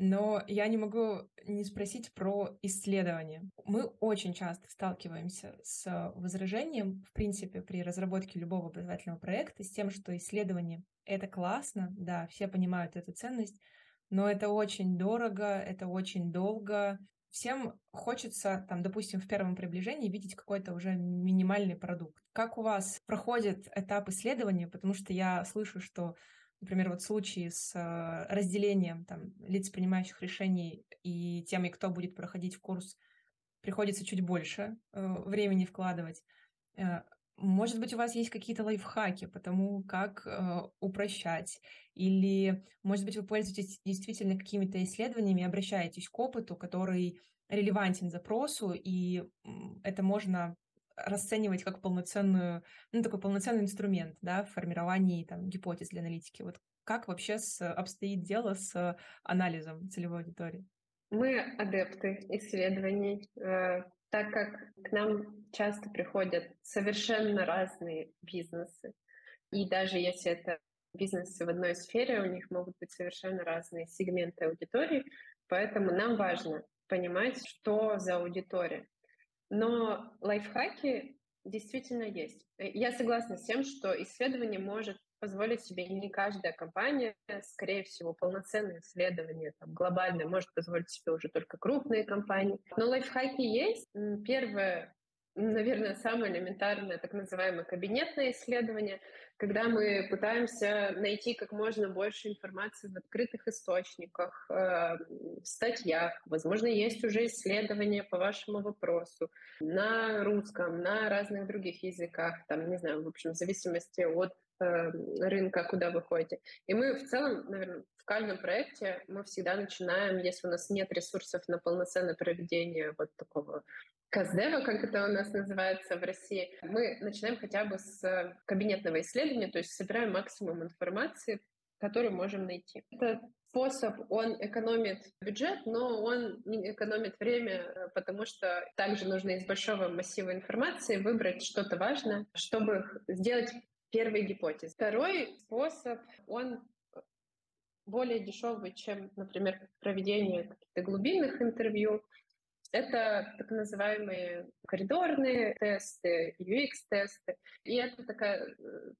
Но я не могу не спросить про исследования. Мы очень часто сталкиваемся с возражением, в принципе, при разработке любого образовательного проекта, с тем, что исследование — это классно, да, все понимают эту ценность, но это очень дорого, это очень долго. Всем хочется, там, допустим, в первом приближении видеть какой-то уже минимальный продукт. Как у вас проходит этап исследования? Потому что я слышу, что например, вот случаи с а, разделением там, лиц, принимающих решений и теми, кто будет проходить курс, приходится чуть больше э, времени вкладывать. Э, может быть, у вас есть какие-то лайфхаки по тому, как э, упрощать? Или, может быть, вы пользуетесь действительно какими-то исследованиями, обращаетесь к опыту, который релевантен запросу, и это можно расценивать как полноценную, ну, такой полноценный инструмент, да, в формировании там гипотез для аналитики. Вот как вообще с, обстоит дело с анализом целевой аудитории? Мы адепты исследований, э, так как к нам часто приходят совершенно разные бизнесы. И даже если это бизнесы в одной сфере, у них могут быть совершенно разные сегменты аудитории, поэтому нам важно понимать, что за аудитория. Но лайфхаки действительно есть. Я согласна с тем, что исследование может позволить себе не каждая компания, скорее всего, полноценное исследование там, глобальное может позволить себе уже только крупные компании. Но лайфхаки есть. Первое, наверное, самое элементарное, так называемое кабинетное исследование, когда мы пытаемся найти как можно больше информации в открытых источниках, э, в статьях. Возможно, есть уже исследования по вашему вопросу на русском, на разных других языках, там, не знаю, в общем, в зависимости от э, рынка, куда вы ходите. И мы в целом, наверное, в каждом проекте мы всегда начинаем, если у нас нет ресурсов на полноценное проведение вот такого Каздева, как это у нас называется в России, мы начинаем хотя бы с кабинетного исследования, то есть собираем максимум информации, которую можем найти. Этот способ, он экономит бюджет, но он не экономит время, потому что также нужно из большого массива информации выбрать что-то важное, чтобы сделать первые гипотезы. Второй способ, он более дешевый, чем, например, проведение каких-то глубинных интервью. Это так называемые коридорные тесты, UX-тесты. И это такая, э,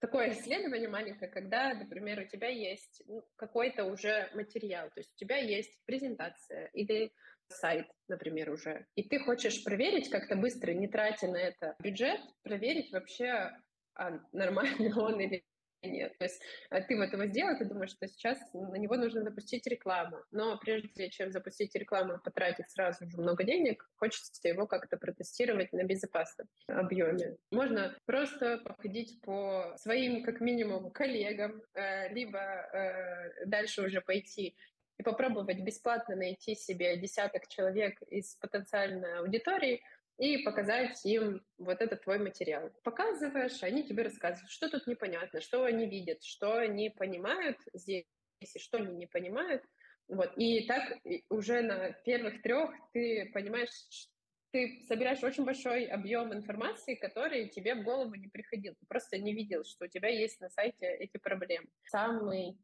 такое [laughs] исследование маленькое, когда, например, у тебя есть ну, какой-то уже материал, то есть у тебя есть презентация или сайт, например, уже, и ты хочешь проверить как-то быстро, не тратя на это бюджет, проверить вообще, а нормально [laughs] он или нет. То есть а ты вот его сделал, ты думаешь, что сейчас на него нужно запустить рекламу. Но прежде чем запустить рекламу и потратить сразу же много денег, хочется его как-то протестировать на безопасном объеме. Можно просто походить по своим, как минимум, коллегам, э, либо э, дальше уже пойти и попробовать бесплатно найти себе десяток человек из потенциальной аудитории, и показать им вот этот твой материал. Показываешь, они тебе рассказывают, что тут непонятно, что они видят, что они понимают здесь, и что они не понимают. Вот. И так уже на первых трех ты понимаешь, ты собираешь очень большой объем информации, который тебе в голову не приходил. Ты просто не видел, что у тебя есть на сайте эти проблемы. Самый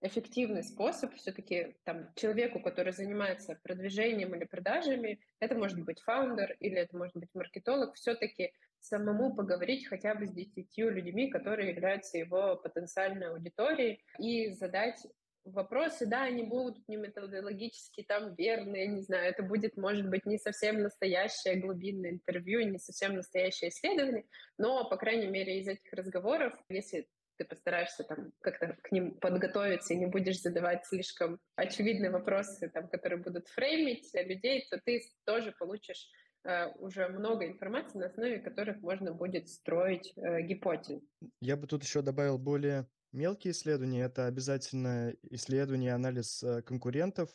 эффективный способ. Все-таки там, человеку, который занимается продвижением или продажами, это может быть фаундер или это может быть маркетолог, все-таки самому поговорить хотя бы с десятью людьми, которые являются его потенциальной аудиторией, и задать вопросы, да, они будут не методологически там верные, не знаю, это будет, может быть, не совсем настоящее глубинное интервью, не совсем настоящее исследование, но, по крайней мере, из этих разговоров, если ты постараешься там как-то к ним подготовиться и не будешь задавать слишком очевидные вопросы, там, которые будут фреймить людей, то ты тоже получишь э, уже много информации, на основе которых можно будет строить э, гипотезы. Я бы тут еще добавил более мелкие исследования. Это обязательно исследование, анализ э, конкурентов,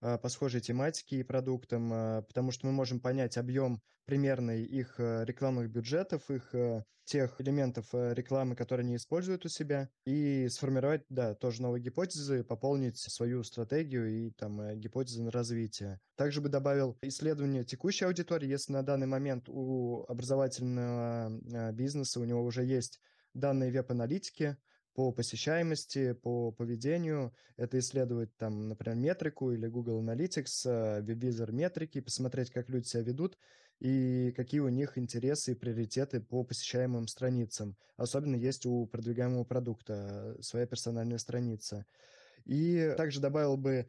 по схожей тематике и продуктам, а, потому что мы можем понять объем примерный их э, рекламных бюджетов, их э, тех элементов э, рекламы, которые они используют у себя, и сформировать, да, тоже новые гипотезы, пополнить свою стратегию и там гипотезы на развитие. Также бы добавил исследование текущей аудитории, если на данный момент у образовательного бизнеса у него уже есть данные веб-аналитики, по посещаемости, по поведению. Это исследовать там, например, метрику или Google Analytics, WebVisor метрики, посмотреть, как люди себя ведут и какие у них интересы и приоритеты по посещаемым страницам. Особенно есть у продвигаемого продукта своя персональная страница. И также добавил бы э,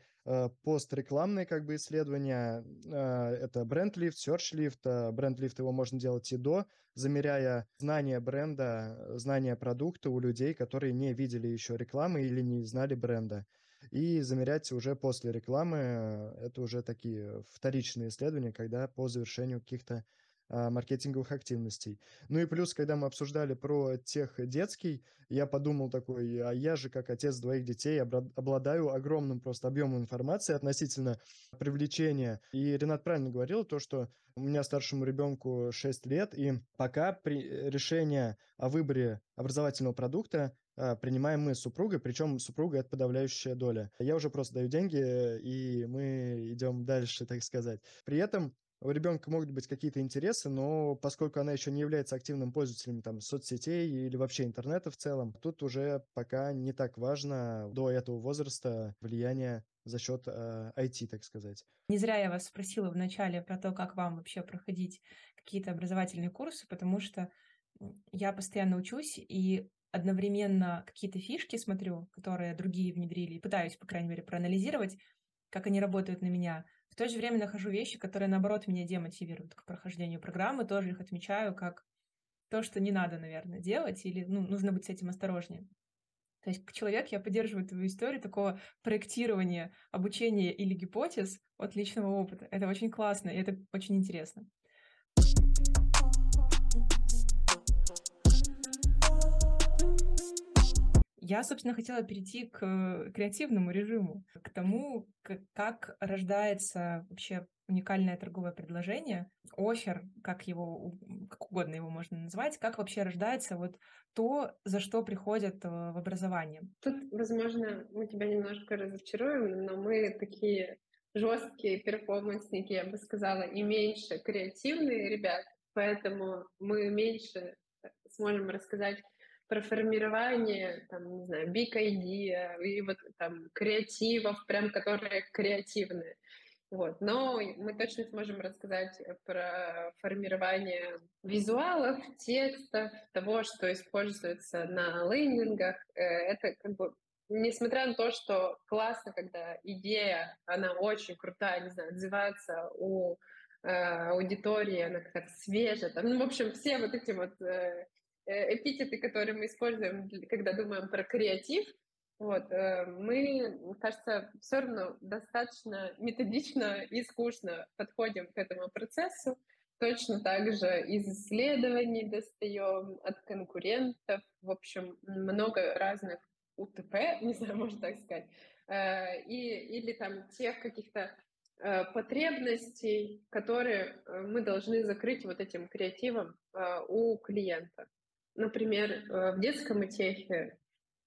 пострекламные как бы исследования. Э, это бренд-лифт, search-лифт. Э, бренд-лифт его можно делать и до, замеряя знание бренда, знание продукта у людей, которые не видели еще рекламы или не знали бренда. И замерять уже после рекламы, это уже такие вторичные исследования, когда по завершению каких-то маркетинговых активностей. Ну и плюс, когда мы обсуждали про тех детский, я подумал такой, а я же как отец двоих детей обладаю огромным просто объемом информации относительно привлечения. И Ренат правильно говорил, то, что у меня старшему ребенку 6 лет, и пока при решение о выборе образовательного продукта а, принимаем мы с супругой, причем супруга это подавляющая доля. Я уже просто даю деньги, и мы идем дальше, так сказать. При этом у ребенка могут быть какие-то интересы, но поскольку она еще не является активным пользователем там, соцсетей или вообще интернета в целом, тут уже пока не так важно до этого возраста влияние за счет э, IT, так сказать. Не зря я вас спросила вначале про то, как вам вообще проходить какие-то образовательные курсы, потому что я постоянно учусь и одновременно какие-то фишки смотрю, которые другие внедрили, пытаюсь, по крайней мере, проанализировать, как они работают на меня – в то же время нахожу вещи, которые, наоборот, меня демотивируют к прохождению программы, тоже их отмечаю как то, что не надо, наверное, делать, или ну, нужно быть с этим осторожнее. То есть, как человек, я поддерживаю твою историю такого проектирования обучения или гипотез от личного опыта. Это очень классно, и это очень интересно. Я, собственно, хотела перейти к креативному режиму, к тому, как рождается вообще уникальное торговое предложение, офер, как его, как угодно его можно назвать, как вообще рождается вот то, за что приходят э, в образование. Тут, возможно, мы тебя немножко разочаруем, но мы такие жесткие перформансники, я бы сказала, и меньше креативные ребят, поэтому мы меньше сможем рассказать про формирование, там, не знаю, big idea и вот там креативов, прям которые креативные. Вот. Но мы точно сможем рассказать про формирование визуалов, текстов, того, что используется на лендингах. Э, это как бы несмотря на то, что классно, когда идея, она очень крутая, не знаю, отзывается у э, аудитории, она как-то свежая. Там, ну, в общем, все вот эти вот э, эпитеты, которые мы используем, когда думаем про креатив, вот, э, мы, кажется, все равно достаточно методично и скучно подходим к этому процессу. Точно так же из исследований достаем от конкурентов. В общем, много разных УТП, [laughs] не знаю, можно так сказать, э, и, или там тех каких-то потребностей, которые мы должны закрыть вот этим креативом у клиента. Например, э, в детском ИТЕХе,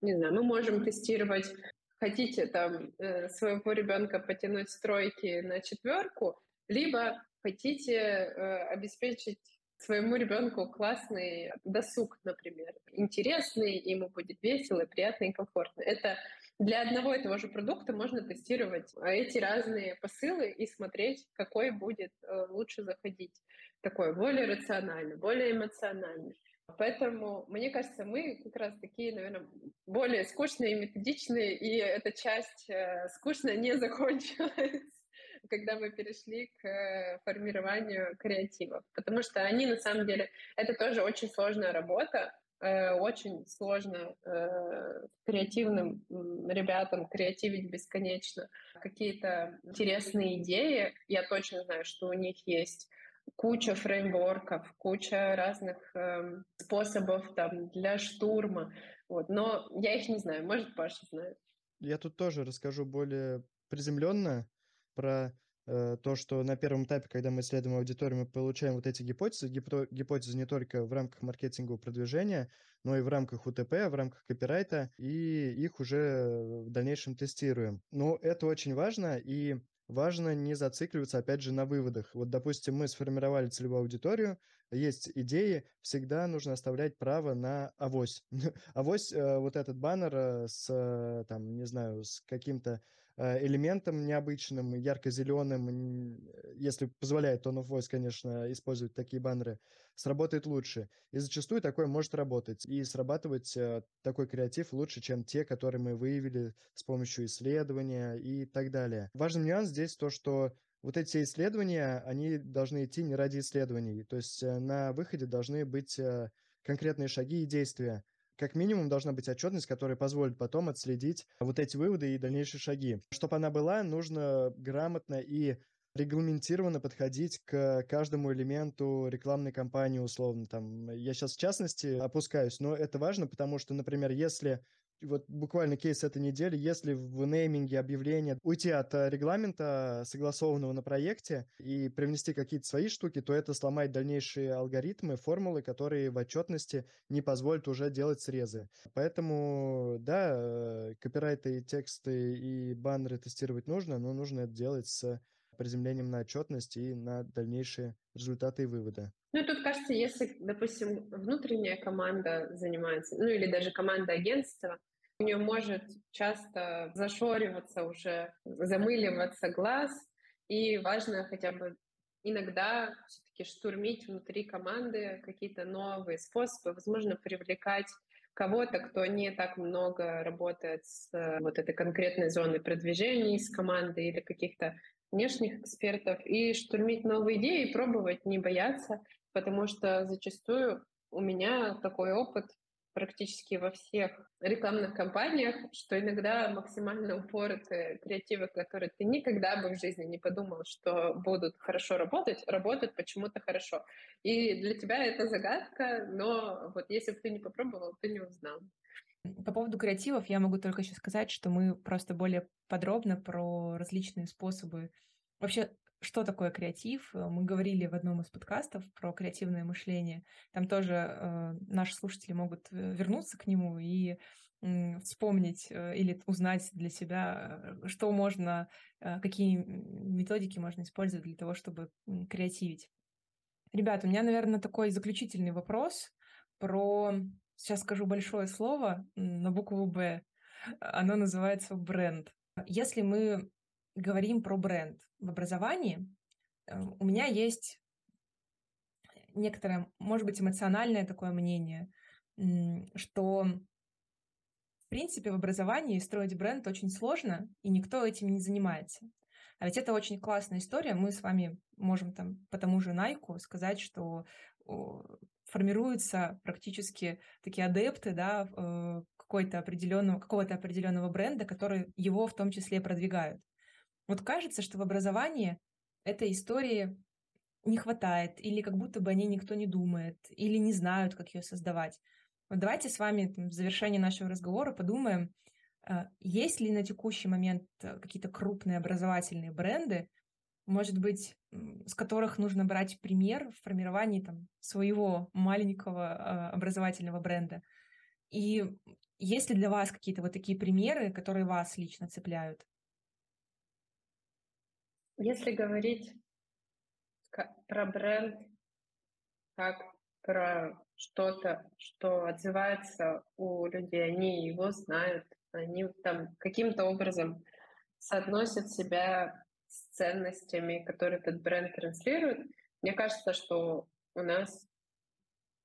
не знаю, мы можем тестировать, хотите там э, своего ребенка потянуть стройки на четверку, либо хотите э, обеспечить своему ребенку классный досуг, например, интересный, ему будет весело, приятно и комфортно. Это для одного и того же продукта можно тестировать эти разные посылы и смотреть, какой будет лучше заходить. Такой более рациональный, более эмоциональный. Поэтому, мне кажется, мы как раз такие, наверное, более скучные и методичные, и эта часть э, скучно не [laughs] закончилась, когда мы перешли к формированию креативов. Потому что они, на самом деле, это тоже очень сложная работа, э, очень сложно э, креативным ребятам креативить бесконечно. Какие-то интересные идеи, я точно знаю, что у них есть куча фреймворков, куча разных э, способов там для штурма. Вот. Но я их не знаю, может, Паша знает. Я тут тоже расскажу более приземленно про э, то, что на первом этапе, когда мы исследуем аудиторию, мы получаем вот эти гипотезы. Гипо- гипотезы не только в рамках маркетингового продвижения, но и в рамках УТП, в рамках копирайта, и их уже в дальнейшем тестируем. Но это очень важно, и важно не зацикливаться, опять же, на выводах. Вот, допустим, мы сформировали целевую аудиторию, есть идеи, всегда нужно оставлять право на авось. [laughs] авось, э, вот этот баннер э, с, э, там, не знаю, с каким-то элементом необычным, ярко-зеленым, если позволяет Tone of Voice, конечно, использовать такие баннеры, сработает лучше. И зачастую такое может работать. И срабатывать э, такой креатив лучше, чем те, которые мы выявили с помощью исследования и так далее. Важный нюанс здесь то, что вот эти исследования, они должны идти не ради исследований. То есть э, на выходе должны быть конкретные шаги и действия как минимум должна быть отчетность, которая позволит потом отследить вот эти выводы и дальнейшие шаги. Чтобы она была, нужно грамотно и регламентированно подходить к каждому элементу рекламной кампании условно. Там, я сейчас в частности опускаюсь, но это важно, потому что, например, если вот буквально кейс этой недели, если в нейминге объявления уйти от э, регламента, согласованного на проекте, и привнести какие-то свои штуки, то это сломает дальнейшие алгоритмы, формулы, которые в отчетности не позволят уже делать срезы. Поэтому, да, э, копирайты, тексты и баннеры тестировать нужно, но нужно это делать с приземлением на отчетность и на дальнейшие результаты и выводы. Ну, и тут кажется, если, допустим, внутренняя команда занимается, ну или даже команда агентства, у нее может часто зашориваться уже, замыливаться глаз, и важно хотя бы иногда все-таки штурмить внутри команды какие-то новые способы, возможно, привлекать кого-то, кто не так много работает с э, вот этой конкретной зоной продвижения из команды или каких-то внешних экспертов, и штурмить новые идеи, пробовать, не бояться, потому что зачастую у меня такой опыт практически во всех рекламных кампаниях, что иногда максимально упоротые креативы, которые ты никогда бы в жизни не подумал, что будут хорошо работать, работают почему-то хорошо. И для тебя это загадка, но вот если бы ты не попробовал, ты не узнал. По поводу креативов я могу только еще сказать, что мы просто более подробно про различные способы. Вообще, что такое креатив? Мы говорили в одном из подкастов про креативное мышление. Там тоже э, наши слушатели могут э, вернуться к нему и э, вспомнить э, или узнать для себя, э, что можно, э, какие методики можно использовать для того, чтобы креативить. Ребята, у меня, наверное, такой заключительный вопрос про Сейчас скажу большое слово на букву «Б». Оно называется бренд. Если мы говорим про бренд в образовании, э, у меня есть некоторое, может быть, эмоциональное такое мнение, что в принципе в образовании строить бренд очень сложно, и никто этим не занимается. А ведь это очень классная история. Мы с вами можем там по тому же Найку сказать, что формируются практически такие адепты, да, э, какой-то определенного, какого-то определенного бренда, которые его в том числе продвигают. Вот кажется, что в образовании этой истории не хватает, или как будто бы о ней никто не думает, или не знают, как ее создавать. Вот давайте с вами там, в завершении нашего разговора подумаем, э, есть ли на текущий момент э, какие-то крупные образовательные бренды, может быть, с которых нужно брать пример в формировании там, своего маленького э, образовательного бренда. И есть ли для вас какие-то вот такие примеры, которые вас лично цепляют? Если говорить про бренд как про что-то, что отзывается у людей, они его знают, они там каким-то образом соотносят себя с ценностями, которые этот бренд транслирует. Мне кажется, что у нас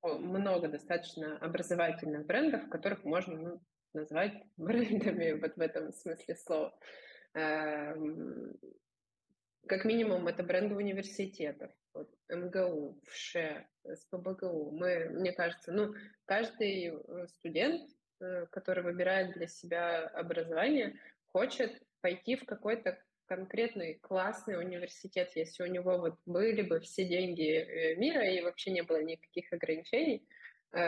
много достаточно образовательных брендов, которых можно ну, назвать брендами [laughs] вот в этом смысле слова. Как минимум, это бренды университетов. Вот, МГУ, ВШЭ, СПБГУ. Мы, мне кажется, ну, каждый э, студент, э, который выбирает для себя образование, хочет пойти в какой-то конкретный классный университет, если у него вот были бы все деньги э, мира и вообще не было никаких ограничений,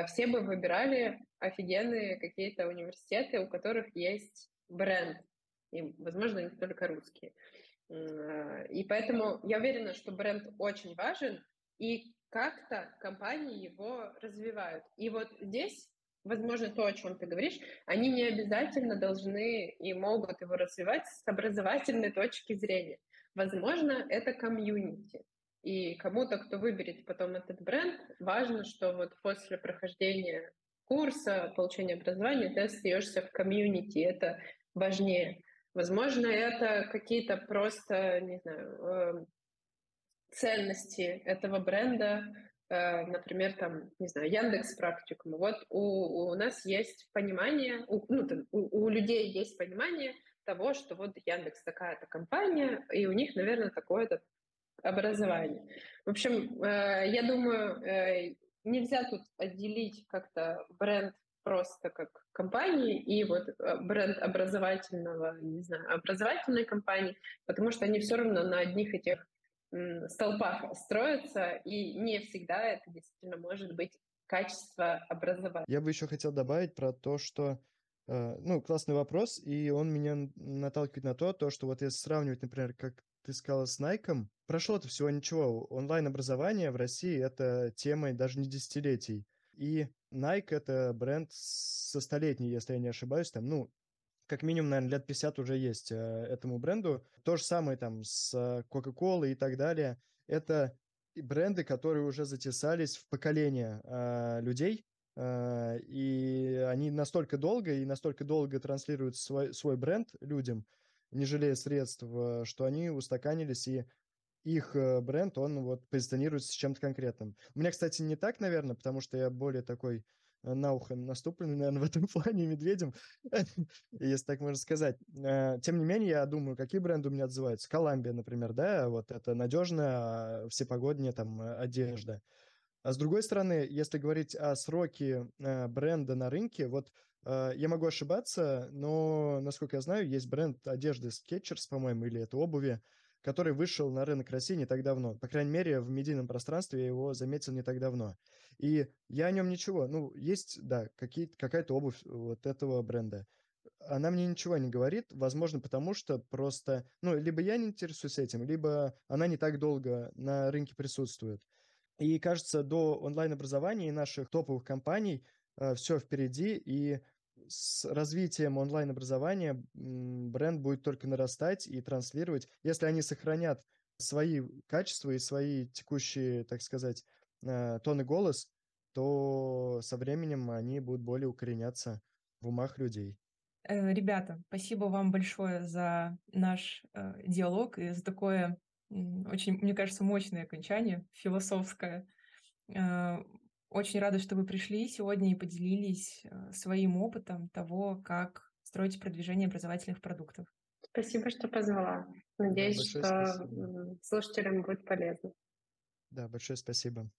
все бы выбирали офигенные какие-то университеты, у которых есть бренд, и, возможно, не только русские. Э, и поэтому я уверена, что бренд очень важен, и как-то компании его развивают. И вот здесь, возможно, то, о чем ты говоришь, они не обязательно должны и могут его развивать с образовательной точки зрения. Возможно, это комьюнити. И кому-то, кто выберет потом этот бренд, важно, что вот после прохождения курса, получения образования, ты остаешься в комьюнити. Это важнее. Возможно, это какие-то просто, не знаю, эм, ценности этого бренда, э, например, там, не знаю, Яндекс практикум. Вот у, у нас есть понимание, у, ну, у, у людей есть понимание того, что вот Яндекс такая-то компания, и у них, наверное, такое-то образование. В общем, э, я думаю, э, нельзя тут отделить как-то бренд просто как компании и вот э, бренд образовательного, не знаю, образовательной компании, потому что они все равно на одних этих столпах строятся, и не всегда это действительно может быть качество образования. Я бы еще хотел добавить про то, что э, ну, классный вопрос, и он меня наталкивает на то, то, что вот если сравнивать, например, как ты сказала с Nike, прошло это всего ничего. Онлайн-образование в России — это тема даже не десятилетий. И Nike — это бренд со столетней, если я не ошибаюсь, там, ну, как минимум, наверное, лет 50 уже есть э, этому бренду. То же самое там с Coca-Cola и так далее. Это бренды, которые уже затесались в поколение э, людей, э, и они настолько долго и настолько долго транслируют свой, свой бренд людям, не жалея средств, э, что они устаканились и их э, бренд, он вот позиционируется с чем-то конкретным. У меня, кстати, не так, наверное, потому что я более такой э, на ухо наступленный, [laughs] наверное, в этом плане медведем, [laughs] если так можно сказать. Э, тем не менее, я думаю, какие бренды у меня отзываются. Коламбия, например, да, вот это надежная всепогодняя там одежда. А с другой стороны, если говорить о сроке бренда на рынке, вот я могу ошибаться, но, насколько я знаю, есть бренд одежды Skechers, по-моему, или это обуви, который вышел на рынок России не так давно. По крайней мере, в медийном пространстве я его заметил не так давно. И я о нем ничего. Ну, есть, да, какая-то обувь вот этого бренда. Она мне ничего не говорит, возможно, потому что просто, ну, либо я не интересуюсь этим, либо она не так долго на рынке присутствует. И кажется, до онлайн-образования и наших топовых компаний э, все впереди, и с развитием онлайн-образования бренд будет только нарастать и транслировать. Если они сохранят свои качества и свои текущие, так сказать, э, тон и голос, то со временем они будут более укореняться в умах людей. Э, ребята, спасибо вам большое за наш э, диалог и за такое очень, мне кажется, мощное окончание, философское. Очень рада, что вы пришли сегодня и поделились э, своим опытом того, как строить продвижение образовательных продуктов. Спасибо, что позвала. Надеюсь, да, что спасибо. слушателям будет полезно. Да, большое спасибо.